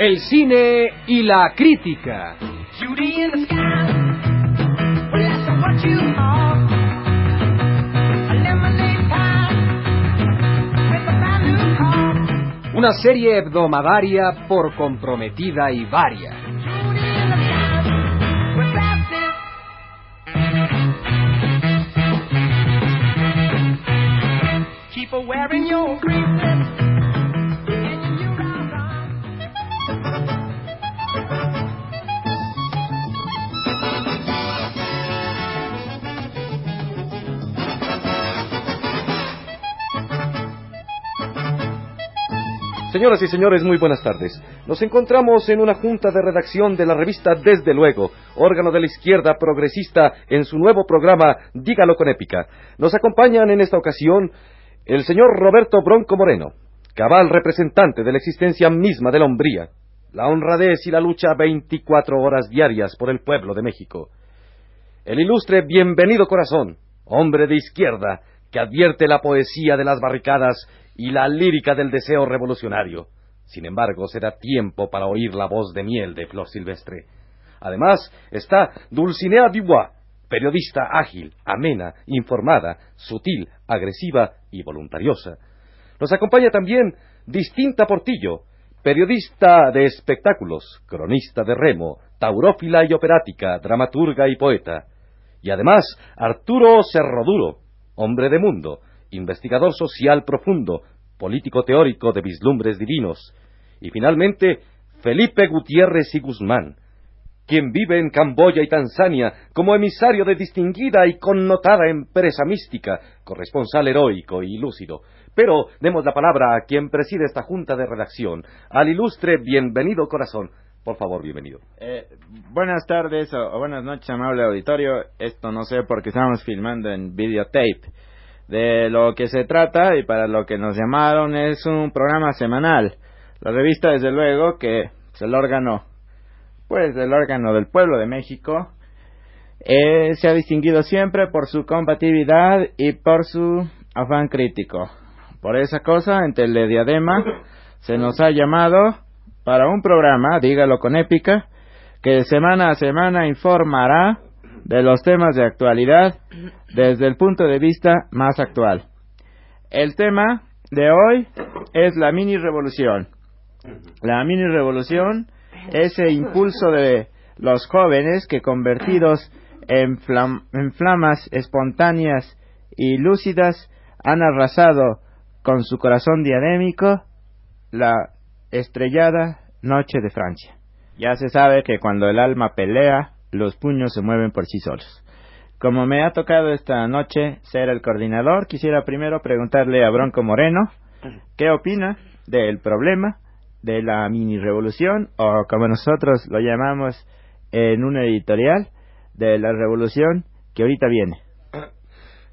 El cine y la crítica. Una serie hebdomadaria por comprometida y varia. Señoras y señores, muy buenas tardes. Nos encontramos en una junta de redacción de la revista Desde Luego, órgano de la izquierda progresista en su nuevo programa Dígalo con épica. Nos acompañan en esta ocasión el señor Roberto Bronco Moreno, cabal representante de la existencia misma de la hombría, la honradez y la lucha 24 horas diarias por el pueblo de México. El ilustre Bienvenido Corazón, hombre de izquierda, que advierte la poesía de las barricadas y la lírica del deseo revolucionario. Sin embargo, será tiempo para oír la voz de miel de Flor Silvestre. Además, está Dulcinea Dubois, periodista ágil, amena, informada, sutil, agresiva y voluntariosa. Nos acompaña también Distinta Portillo, periodista de espectáculos, cronista de remo, taurófila y operática, dramaturga y poeta. Y además, Arturo Cerroduro, hombre de mundo, investigador social profundo, político teórico de vislumbres divinos, y finalmente Felipe Gutiérrez y Guzmán, quien vive en Camboya y Tanzania como emisario de distinguida y connotada empresa mística, corresponsal heroico y lúcido. Pero demos la palabra a quien preside esta junta de redacción, al ilustre bienvenido corazón. Por favor, bienvenido. Eh, buenas tardes o, buenas noches, amable auditorio. Esto no sé porque estamos filmando en videotape de lo que se trata y para lo que nos llamaron es un programa semanal. La revista, desde luego, que es el órgano, pues el órgano del pueblo de México, eh, se ha distinguido siempre por su compatibilidad y por su afán crítico. Por esa cosa, en Telediadema se nos ha llamado para un programa, dígalo con épica, que semana a semana informará de los temas de actualidad desde el punto de vista más actual. El tema de hoy es la mini revolución. La mini revolución, ese impulso de los jóvenes que convertidos en, en flamas espontáneas y lúcidas han arrasado con su corazón diadémico la estrellada noche de Francia. Ya se sabe que cuando el alma pelea, los puños se mueven por sí solos. Como me ha tocado esta noche ser el coordinador, quisiera primero preguntarle a Bronco Moreno qué opina del problema de la mini revolución o como nosotros lo llamamos en un editorial de la revolución que ahorita viene.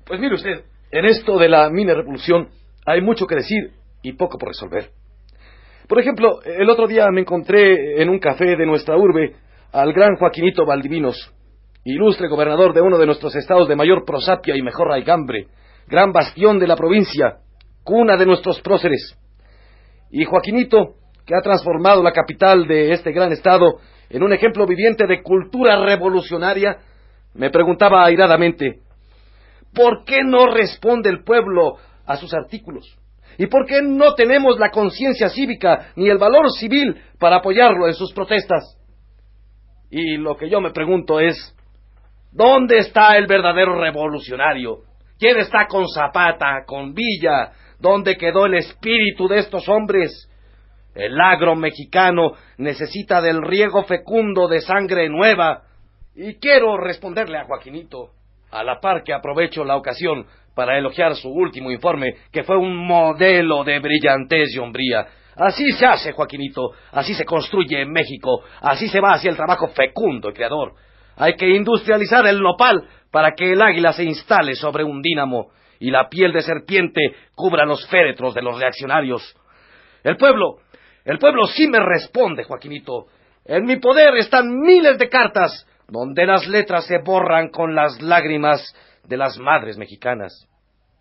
Pues mire usted, en esto de la mini revolución hay mucho que decir y poco por resolver. Por ejemplo, el otro día me encontré en un café de nuestra urbe al gran Joaquinito Valdivinos, ilustre gobernador de uno de nuestros estados de mayor prosapia y mejor raigambre, gran bastión de la provincia, cuna de nuestros próceres. Y Joaquinito, que ha transformado la capital de este gran estado en un ejemplo viviente de cultura revolucionaria, me preguntaba airadamente, ¿por qué no responde el pueblo a sus artículos? ¿Y por qué no tenemos la conciencia cívica ni el valor civil para apoyarlo en sus protestas? Y lo que yo me pregunto es, ¿dónde está el verdadero revolucionario? ¿Quién está con Zapata, con Villa? ¿Dónde quedó el espíritu de estos hombres? El agro mexicano necesita del riego fecundo de sangre nueva. Y quiero responderle a Joaquinito, a la par que aprovecho la ocasión para elogiar su último informe, que fue un modelo de brillantez y hombría. Así se hace, Joaquinito, así se construye en México, así se va hacia el trabajo fecundo y creador. Hay que industrializar el nopal para que el águila se instale sobre un dínamo y la piel de serpiente cubra los féretros de los reaccionarios. El pueblo, El pueblo sí me responde, Joaquinito. En mi poder están miles de cartas donde las letras se borran con las lágrimas de las madres mexicanas.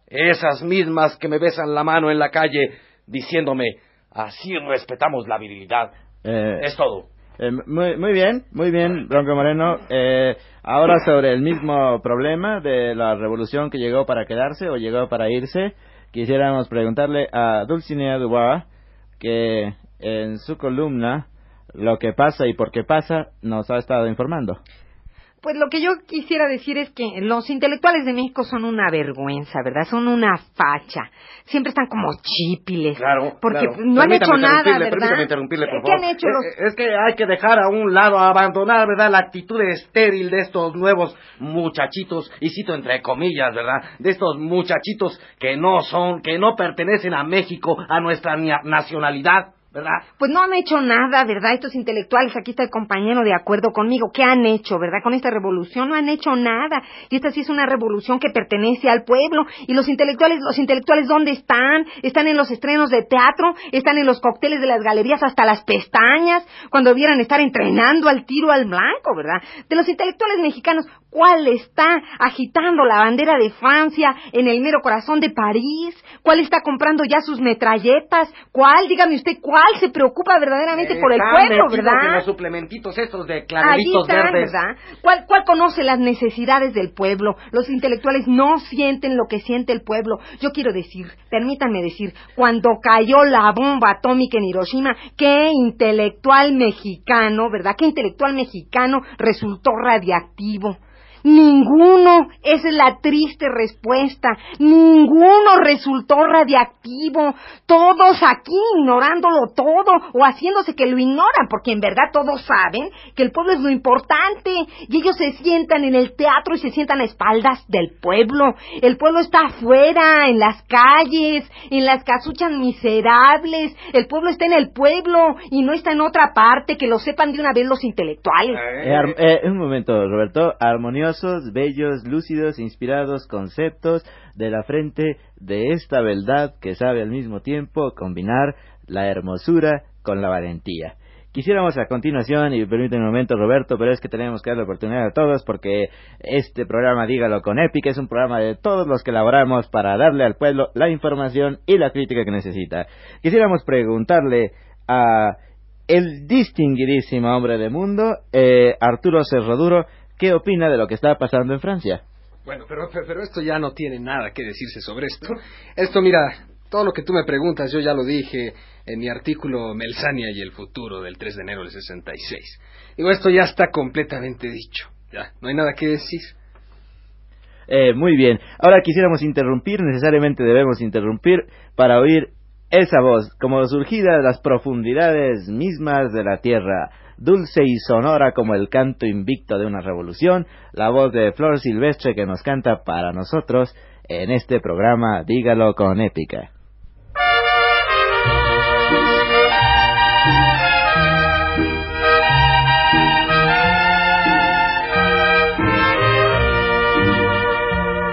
Esas mismas que me besan la mano en la calle diciéndome, así respetamos la virilidad. Eh, Es todo. Eh, muy, muy bien, muy bien, Bronco Moreno. Eh, ahora sobre el mismo problema de la revolución que llegó para quedarse o llegó para irse, quisiéramos preguntarle a Dulcinea Dubois, que en su columna Lo que pasa y por qué pasa nos ha estado informando. Pues lo que yo quisiera decir es que los intelectuales de México son una vergüenza, ¿verdad? Son una facha. Siempre están como chípiles. Claro, Porque claro. no han hecho nada, ¿verdad? Permítame interrumpirle, por ¿Qué favor. han hecho Eh, los...? eh, Es que hay que dejar a un lado, abandonar, ¿verdad? La actitud estéril de estos nuevos muchachitos, y cito entre comillas, ¿verdad? De estos muchachitos que no son, que no pertenecen a México, a nuestra nacionalidad, ¿verdad? Pues no han hecho nada, ¿verdad? Estos intelectuales, aquí está el compañero de acuerdo conmigo. ¿Qué han hecho, verdad? Con esta revolución no han hecho nada. Y esta sí es una revolución que pertenece al pueblo. Y los intelectuales, los intelectuales, ¿dónde están? Están en los estrenos de teatro, están en los cócteles de las galerías hasta las pestañas, cuando debieran estar entrenando al tiro al blanco, ¿verdad? De los intelectuales mexicanos, ¿cuál está agitando la bandera de Francia en el mero corazón de París? ¿Cuál está comprando ya sus metralletas? ¿Cuál? Dígame usted, ¿cuál se preocupa verdaderamente por el pueblo, en verdad? los suplementitos estos de clarelitos están, verdes. ¿verdad? ¿Cuál, ¿Cuál conoce las necesidades del pueblo? Los intelectuales no sienten lo que siente el pueblo. Yo quiero decir, permítanme decir, cuando cayó la bomba atómica en Hiroshima, qué intelectual mexicano, ¿verdad? Qué intelectual mexicano resultó radiactivo. Ninguno, esa es la triste respuesta, ninguno resultó radiactivo, todos aquí ignorándolo todo o haciéndose que lo ignoran, porque en verdad todos saben que el pueblo es lo importante y ellos se sientan en el teatro y se sientan a espaldas del pueblo. El pueblo está afuera, en las calles, en las casuchas miserables, el pueblo está en el pueblo y no está en otra parte, que lo sepan de una vez los intelectuales. Eh, eh, un momento, Roberto. Armoniosos, bellos, lúcidos, inspirados conceptos de la frente de esta beldad que sabe al mismo tiempo combinar la hermosura con la valentía. Quisiéramos a continuación, y permíteme un momento Roberto, pero es que tenemos que dar la oportunidad a todos porque este programa, dígalo con Épica, es un programa de todos los que elaboramos para darle al pueblo la información y la crítica que necesita. Quisiéramos preguntarle a el distinguidísimo hombre de mundo, eh, Arturo Cerroduro, ¿qué opina de lo que está pasando en Francia? Bueno, pero, pero, esto ya no tiene nada que decirse sobre esto. Esto, mira, todo lo que tú me preguntas, yo ya lo dije en mi artículo Melsania y el futuro del 3 de enero del 66. Digo, esto ya está completamente dicho. Ya, no hay nada que decir. Eh, muy bien, ahora quisiéramos interrumpir, necesariamente debemos interrumpir para oír esa voz, como surgida de las profundidades mismas de la tierra, dulce y sonora como el canto invicto de una revolución, la voz de Flor Silvestre que nos canta para nosotros en este programa Dígalo con épica.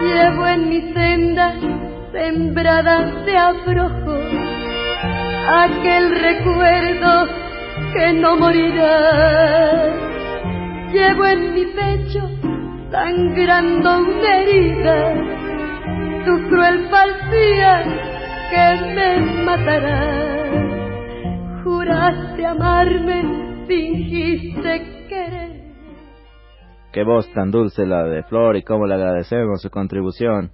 Llevo en mi senda sembradas de abrojo aquel recuerdo que no morirá. Llevo en mi pecho sangrando una herida, tu cruel falsía que me matará. Juraste amarme, fingiste querer. Qué voz tan dulce la de Flor y cómo le agradecemos su contribución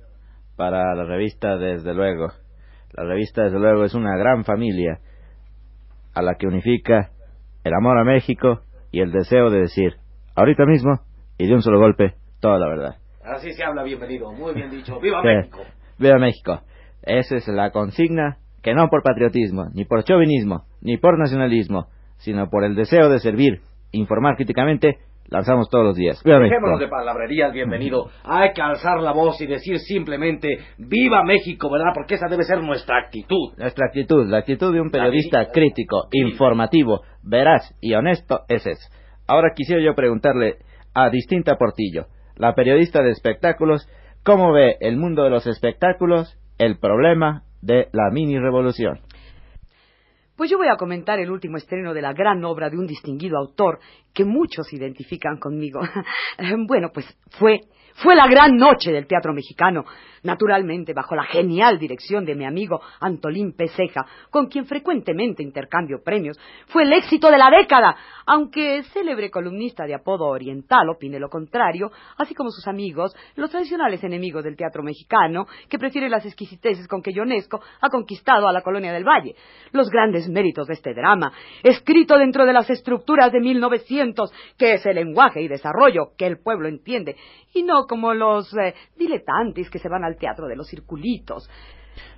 para la revista Desde luego. La revista Desde luego es una gran familia a la que unifica el amor a México y el deseo de decir, ahorita mismo y de un solo golpe, toda la verdad. Así se habla, bienvenido. Muy bien dicho. ¡Viva. México! Viva México. Esa es la consigna que no por patriotismo, ni por chauvinismo, ni por nacionalismo, sino por el deseo de servir, informar críticamente, lanzamos todos los días. Viva México. Dejémonos de palabrerías, bienvenido. Hay que alzar la voz y decir simplemente ¡Viva México! ¿Verdad? Porque esa debe ser nuestra actitud. Nuestra actitud, la actitud de un periodista La- crítico, Sí. informativo, veraz y honesto es esa. Ahora quisiera yo preguntarle a Distinta Portillo, la periodista de espectáculos, ¿cómo ve el mundo de los espectáculos el problema de la mini revolución? Pues yo voy a comentar el último estreno de la gran obra de un distinguido autor que muchos identifican conmigo. bueno, pues fue fue la gran noche del teatro mexicano, naturalmente bajo la genial dirección de mi amigo Antolín Peseja, con quien frecuentemente intercambio premios. Fue el éxito de la década, aunque célebre columnista de apodo oriental opine lo contrario, así como sus amigos, los tradicionales enemigos del teatro mexicano, que prefieren las exquisiteces con que Ionesco ha conquistado a la colonia del Valle. Los grandes méritos de este drama, escrito dentro de las estructuras de 1900, que es el lenguaje y desarrollo que el pueblo entiende, y no como los eh, diletantes que se van al teatro de los circulitos.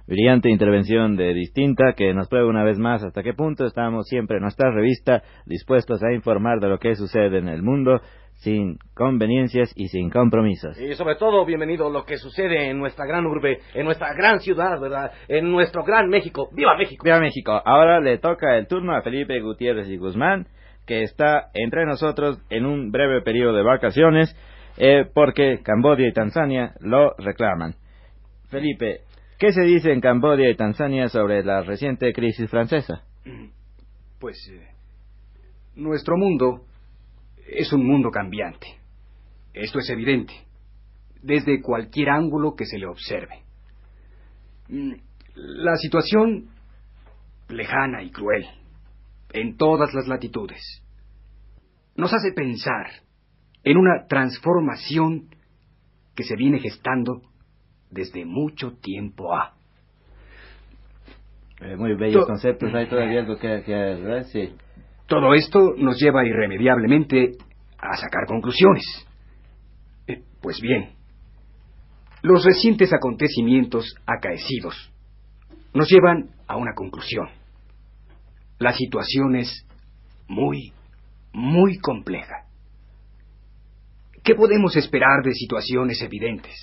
Brillante intervención de Distinta que nos prueba una vez más hasta qué punto estamos siempre en nuestra revista dispuestos a informar de lo que sucede en el mundo sin conveniencias y sin compromisos. Y sobre todo, bienvenido lo que sucede en nuestra gran urbe, en nuestra gran ciudad, ¿verdad? En nuestro gran México. ¡Viva México! ¡Viva México! Ahora le toca el turno a Felipe Gutiérrez y Guzmán, que está entre nosotros en un breve periodo de vacaciones eh, porque Cambodia y Tanzania lo reclaman. Felipe, ¿qué se dice en Cambodia y Tanzania sobre la reciente crisis francesa? Pues eh, nuestro mundo es un mundo cambiante. Esto es evidente, desde cualquier ángulo que se le observe. Mm, la situación lejana y cruel, en todas las latitudes, nos hace pensar en una transformación que se viene gestando desde mucho tiempo a. Eh, muy bellos conceptos, hay todavía algo que, que sí. Todo esto nos lleva irremediablemente a sacar conclusiones. Eh, pues bien, los recientes acontecimientos acaecidos nos llevan a una conclusión. La situación es muy, muy compleja. ¿Qué podemos esperar de situaciones evidentes,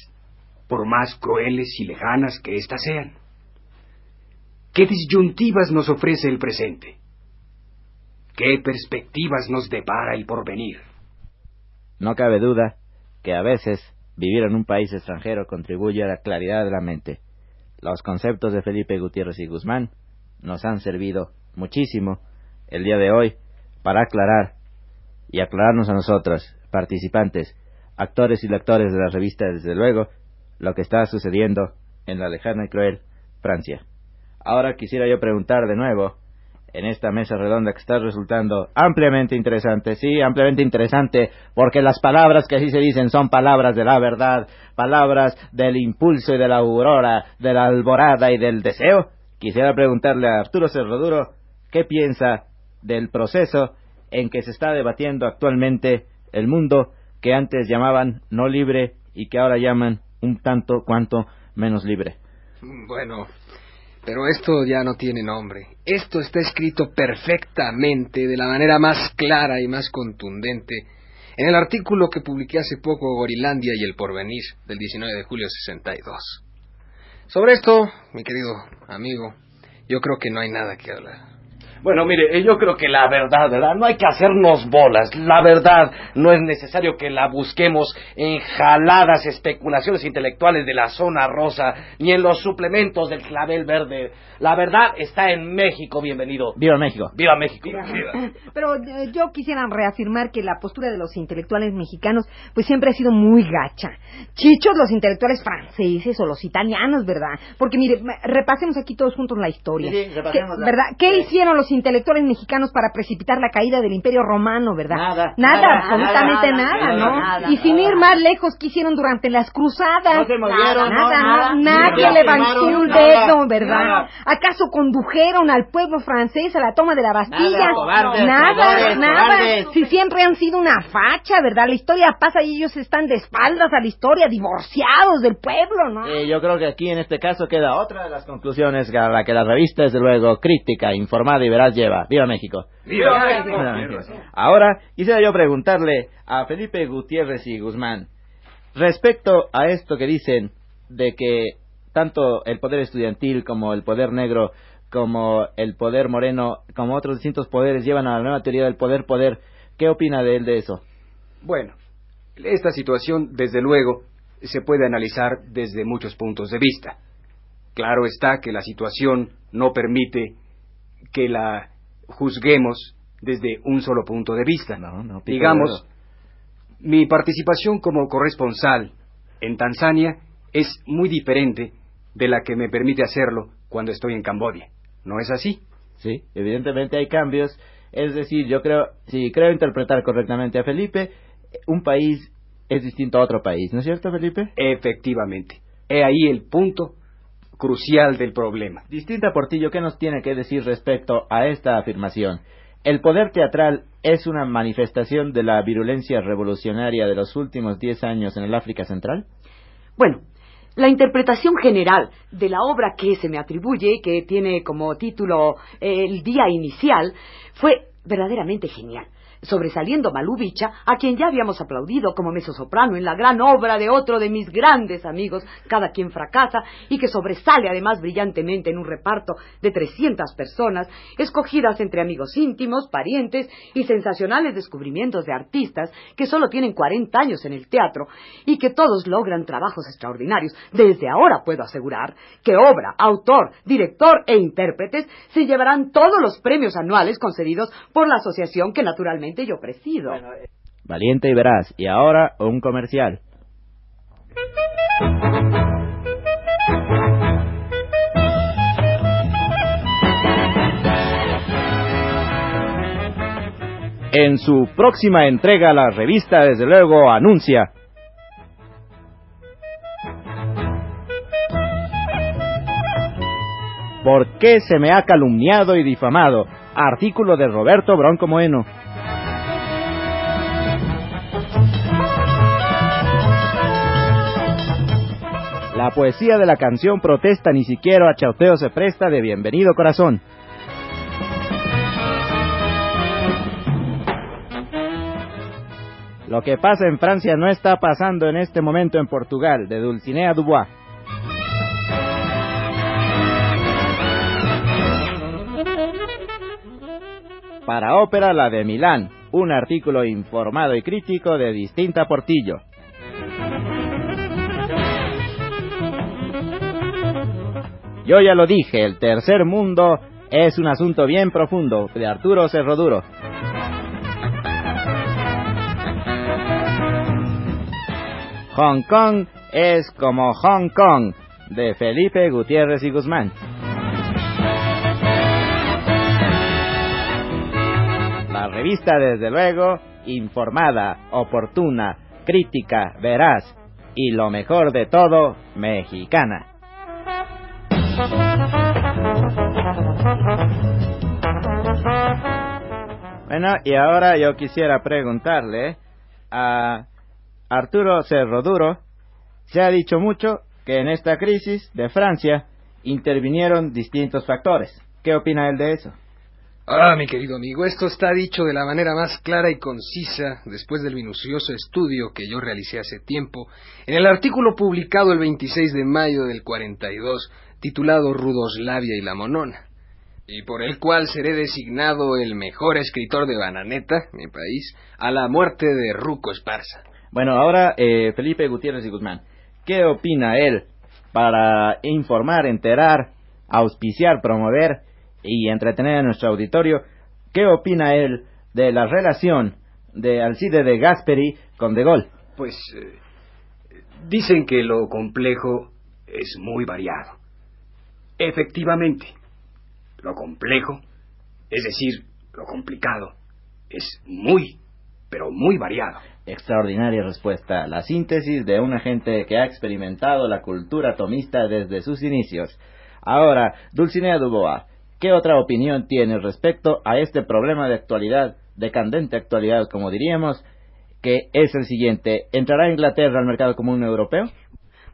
por más crueles y lejanas que éstas sean? ¿Qué disyuntivas nos ofrece el presente? ¿Qué perspectivas nos depara el porvenir? No cabe duda que a veces vivir en un país extranjero contribuye a la claridad de la mente. Los conceptos de Felipe Gutiérrez y Guzmán nos han servido muchísimo el día de hoy para aclarar y aclararnos a nosotros participantes, actores y lectores de la revista, desde luego, lo que está sucediendo en la lejana y cruel Francia. Ahora quisiera yo preguntar de nuevo, en esta mesa redonda que está resultando ampliamente interesante, sí, ampliamente interesante, porque las palabras que así se dicen son palabras de la verdad, palabras del impulso y de la aurora, de la alborada y del deseo. Quisiera preguntarle a Arturo Cerroduro qué piensa del proceso en que se está debatiendo actualmente el mundo que antes llamaban no libre y que ahora llaman un tanto cuanto menos libre. Bueno, pero esto ya no tiene nombre. Esto está escrito perfectamente, de la manera más clara y más contundente, en el artículo que publiqué hace poco Gorilandia y el Porvenir, del 19 de julio 62. Sobre esto, mi querido amigo, yo creo que no hay nada que hablar. Bueno, mire, eh, yo creo que la verdad, ¿verdad? No hay que hacernos bolas. La verdad no es necesario que la busquemos en jaladas especulaciones intelectuales de la zona rosa, ni en los suplementos del clavel verde. La verdad está en México, bienvenido. Viva México. Viva México. Pero eh, yo quisiera reafirmar que la postura de los intelectuales mexicanos pues siempre ha sido muy gacha. Chichos los intelectuales franceses o los italianos, ¿verdad? Porque mire, repasemos aquí todos juntos la historia. Sí, la- ¿Verdad? ¿Qué hicieron los intelectuales mexicanos para precipitar la caída del Imperio Romano, verdad? Nada. Nada, Nada, absolutamente nada, nada, nada, ¿no? nada, y sin nada. ir más lejos, ¿qué hicieron durante las cruzadas? No se movieron, nada, no, nada. no, nadie levantó un dedo, ¿verdad? nada. ¿Acaso condujeron al pueblo francés a la toma de la Bastilla? Nada, cobardes, nada, traidores, nada. cobardes. Si siempre han sido una facha, ¿verdad? La historia pasa y ellos están de espaldas a la historia, divorciados del pueblo, ¿no? Eh, yo creo que aquí en este caso queda otra de las conclusiones a la que la revista, desde luego, crítica, informada y veraz lleva. ¡Viva México! ¡Viva México! Viva México. Ahora, quisiera yo preguntarle a Felipe Gutiérrez y Guzmán, respecto a esto que dicen de que tanto el poder estudiantil como el poder negro, como el poder moreno, como otros distintos poderes llevan a la nueva teoría del poder-poder, ¿qué opina de él de eso? Bueno, esta situación, desde luego, se puede analizar desde muchos puntos de vista. Claro está que la situación no permite que la juzguemos desde un solo punto de vista. No, no, pico Digamos, mi participación como corresponsal en Tanzania es muy diferente de la que me permite hacerlo cuando estoy en Cambodia. ¿No es así? Sí, evidentemente hay cambios. Es decir, yo creo, si creo interpretar correctamente a Felipe, un país es distinto a otro país, ¿no es cierto, Felipe? Efectivamente. He ahí el punto crucial del problema. Distinta Portillo, ¿qué nos tiene que decir respecto a esta afirmación? ¿El poder teatral es una manifestación de la virulencia revolucionaria de los últimos diez años en el África Central? Bueno, la interpretación general de la obra que se me atribuye, que tiene como título eh, El día inicial, fue verdaderamente genial sobresaliendo Malubicha, a quien ya habíamos aplaudido como mezzosoprano en la gran obra de otro de mis grandes amigos, Cada quien fracasa, y que sobresale además brillantemente en un reparto de 300 personas, escogidas entre amigos íntimos, parientes y sensacionales descubrimientos de artistas que solo tienen 40 años en el teatro y que todos logran trabajos extraordinarios. Desde ahora puedo asegurar que obra, autor, director e intérpretes se llevarán todos los premios anuales concedidos por la asociación que naturalmente yo presido. Valiente y veraz. Y ahora un comercial. En su próxima entrega, la revista desde luego anuncia ¿Por qué se me ha calumniado y difamado? Artículo de Roberto Bronco Moeno. La poesía de la canción protesta ni siquiera a chauteo se presta de bienvenido corazón. Lo que pasa en Francia no está pasando en este momento en Portugal, de Dulcinea Dubois. Para ópera la de Milán, un artículo informado y crítico de distinta Portillo. Yo ya lo dije, el tercer mundo es un asunto bien profundo, de Arturo Cerro Duro. Hong Kong es como Hong Kong, de Felipe Gutiérrez y Guzmán. La revista, desde luego, informada, oportuna, crítica, veraz y lo mejor de todo, mexicana. Bueno, y ahora yo quisiera preguntarle a Arturo Cerro Duro, se ha dicho mucho que en esta crisis de Francia intervinieron distintos factores. ¿Qué opina él de eso? Ah, mi querido amigo, esto está dicho de la manera más clara y concisa después del minucioso estudio que yo realicé hace tiempo en el artículo publicado el 26 de mayo del 42 titulado Rudoslavia y la Monona, y por el cual seré designado el mejor escritor de Bananeta, mi país, a la muerte de Ruco Esparza. Bueno, ahora eh, Felipe Gutiérrez y Guzmán, ¿qué opina él para informar, enterar, auspiciar, promover y entretener a nuestro auditorio? ¿Qué opina él de la relación de Alcide de Gasperi con De Gaulle? Pues eh, dicen que lo complejo es muy variado. Efectivamente, lo complejo, es decir, lo complicado, es muy, pero muy variado. Extraordinaria respuesta. La síntesis de una gente que ha experimentado la cultura atomista desde sus inicios. Ahora, Dulcinea Dubois, ¿qué otra opinión tiene respecto a este problema de actualidad, de candente actualidad, como diríamos, que es el siguiente? ¿Entrará Inglaterra al mercado común europeo?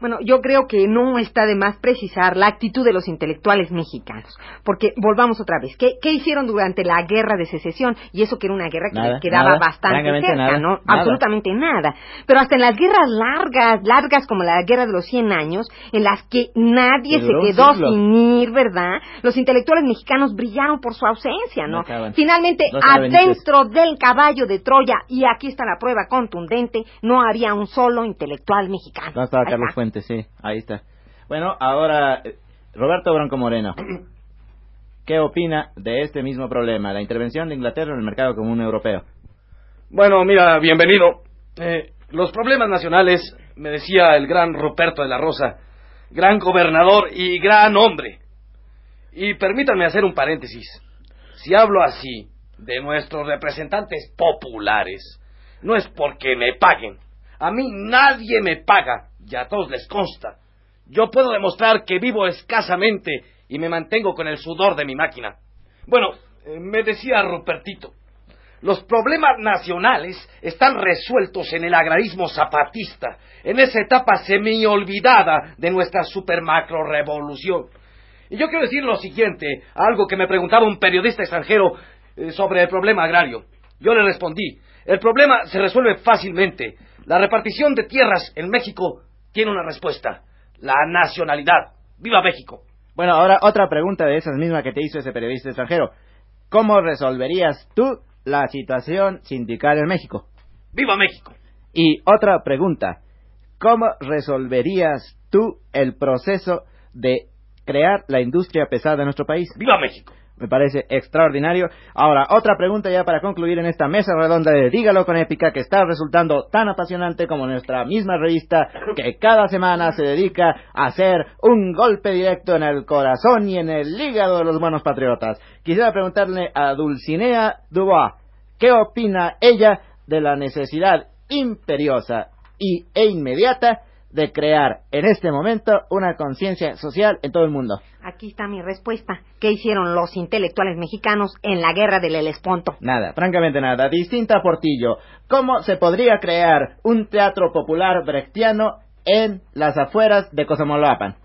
Bueno, yo creo que no está de más precisar la actitud de los intelectuales mexicanos, porque volvamos otra vez, ¿qué, qué hicieron durante la guerra de secesión? Y eso que era una guerra que Nada, les quedaba nada, bastante cerca, nada, ¿no? Absolutamente nada. Pero hasta en las guerras largas, largas como la guerra de los 100 años, en las que nadie se quedó sin ir, ¿verdad? Los intelectuales mexicanos brillaron por su ausencia, ¿no? Finalmente, No adentro del caballo de Troya, y aquí está la prueba contundente, no había un solo intelectual mexicano. No estaba Carlos está. Sí, ahí está. Bueno, ahora, eh, Roberto Bronco Moreno. ¿qué opina de este mismo problema, la intervención de Inglaterra en el mercado común europeo? Bueno, mira, bienvenido. Eh, los problemas nacionales, me decía el gran Ruperto de la Rosa, gran gobernador y gran hombre. Y permítanme hacer un paréntesis. Si hablo así de nuestros representantes populares, no es porque me paguen. A mí nadie me paga, y a todos les consta. Yo puedo demostrar que vivo escasamente y me mantengo con el sudor de mi máquina. Bueno, eh, me decía Rupertito, los problemas nacionales están resueltos en el agrarismo zapatista, en esa etapa semi-olvidada de nuestra super macro revolución. Y yo quiero decir lo siguiente, algo que me preguntaba un periodista extranjero eh, sobre el problema agrario. Yo le respondí, el problema se resuelve fácilmente. La repartición de tierras en México tiene una respuesta, la nacionalidad. ¡Viva México! Bueno, ahora otra pregunta de esas mismas que te hizo ese periodista extranjero. ¿Cómo resolverías tú la situación sindical en México? ¡Viva México! Y otra pregunta. ¿Cómo resolverías tú el proceso de crear la industria pesada en nuestro país? ¡Viva México! Me parece extraordinario. Ahora, otra pregunta ya para concluir en esta mesa redonda de Dígalo con Épica, que está resultando tan apasionante como nuestra misma revista, que cada semana se dedica a hacer un golpe directo en el corazón y en el hígado de los buenos patriotas. Quisiera preguntarle a Dulcinea Dubois, ¿qué opina ella de la necesidad imperiosa y, e inmediata de crear en este momento una conciencia social en todo el mundo. Aquí está mi respuesta. ¿Qué hicieron los intelectuales mexicanos en la guerra del Helesponto? Nada, francamente nada. Distinta a Portillo. ¿Cómo se podría crear un teatro popular brechtiano en las afueras de Cosamoloapan?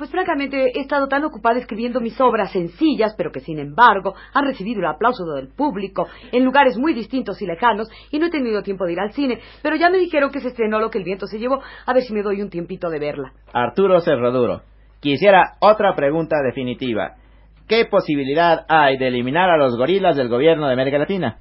Pues francamente he estado tan ocupada escribiendo mis obras sencillas, pero que sin embargo han recibido el aplauso del público en lugares muy distintos y lejanos y no he tenido tiempo de ir al cine, pero ya me dijeron que se estrenó lo que el viento se llevó, a ver si me doy un tiempito de verla. Arturo Cerroduro, quisiera otra pregunta definitiva. ¿Qué posibilidad hay de eliminar a los gorilas del gobierno de América Latina?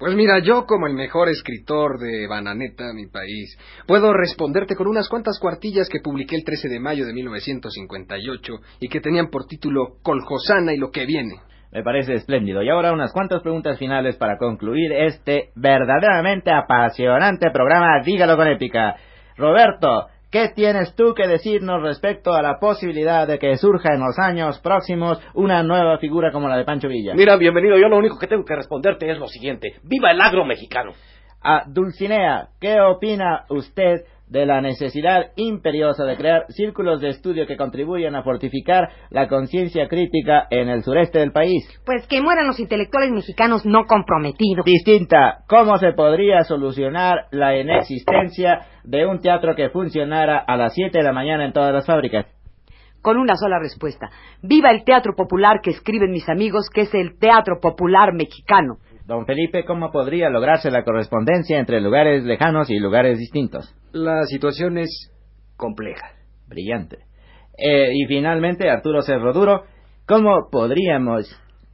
Pues mira, yo como el mejor escritor de Bananeta, mi país, puedo responderte con unas cuantas cuartillas que publiqué el 13 de mayo de 1958 y que tenían por título Coljosana y lo que viene. Me parece espléndido. Y ahora unas cuantas preguntas finales para concluir este verdaderamente apasionante programa Dígalo con épica. Roberto, ¿Qué tienes tú que decirnos respecto a la posibilidad de que surja en los años próximos una nueva figura como la de Pancho Villa? Mira, bienvenido. Yo lo único que tengo que responderte es lo siguiente. ¡Viva el agro mexicano! A Dulcinea, ¿qué opina usted de la necesidad imperiosa de crear círculos de estudio que contribuyan a fortificar la conciencia crítica en el sureste del país? Pues que mueran los intelectuales mexicanos no comprometidos. Distinta, ¿cómo se podría solucionar la inexistencia de un teatro que funcionara a las 7 de la mañana en todas las fábricas? Con una sola respuesta. Viva el teatro popular que escriben mis amigos, que es el teatro popular mexicano. Don Felipe, ¿cómo podría lograrse la correspondencia entre lugares lejanos y lugares distintos? La situación es compleja. Brillante. Eh, y finalmente, Arturo Cerroduro, ¿cómo podríamos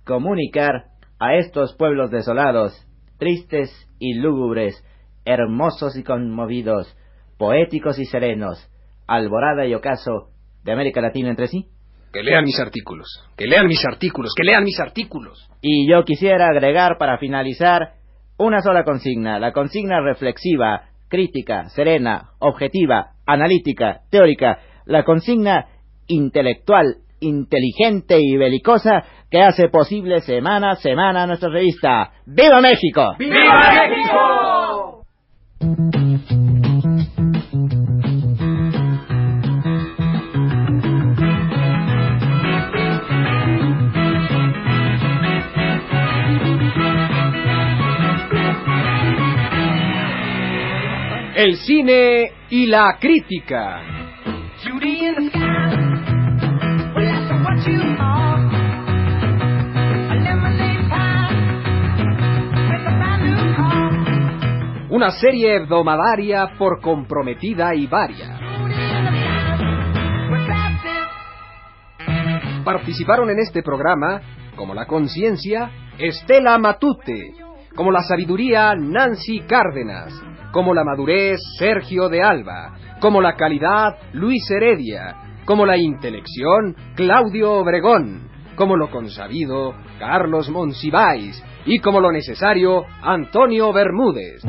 comunicar a estos pueblos desolados, tristes y lúgubres, hermosos y conmovidos, poéticos y serenos, alborada y ocaso de América Latina entre sí? Que lean mis artículos, que lean mis artículos, que lean mis artículos. Y yo quisiera agregar para finalizar una sola consigna, la consigna reflexiva, crítica, serena, objetiva, analítica, teórica, la consigna intelectual, inteligente y belicosa que hace posible semana a semana nuestra revista. ¡Viva México! ¡Viva México! El cine y la crítica. Una serie hebdomadaria por comprometida y varia. Participaron en este programa, como la conciencia, Estela Matute, como la sabiduría, Nancy Cárdenas, como la madurez Sergio de Alba, como la calidad Luis Heredia, como la intelección Claudio Obregón, como lo consabido Carlos Monsiváis y como lo necesario Antonio Bermúdez.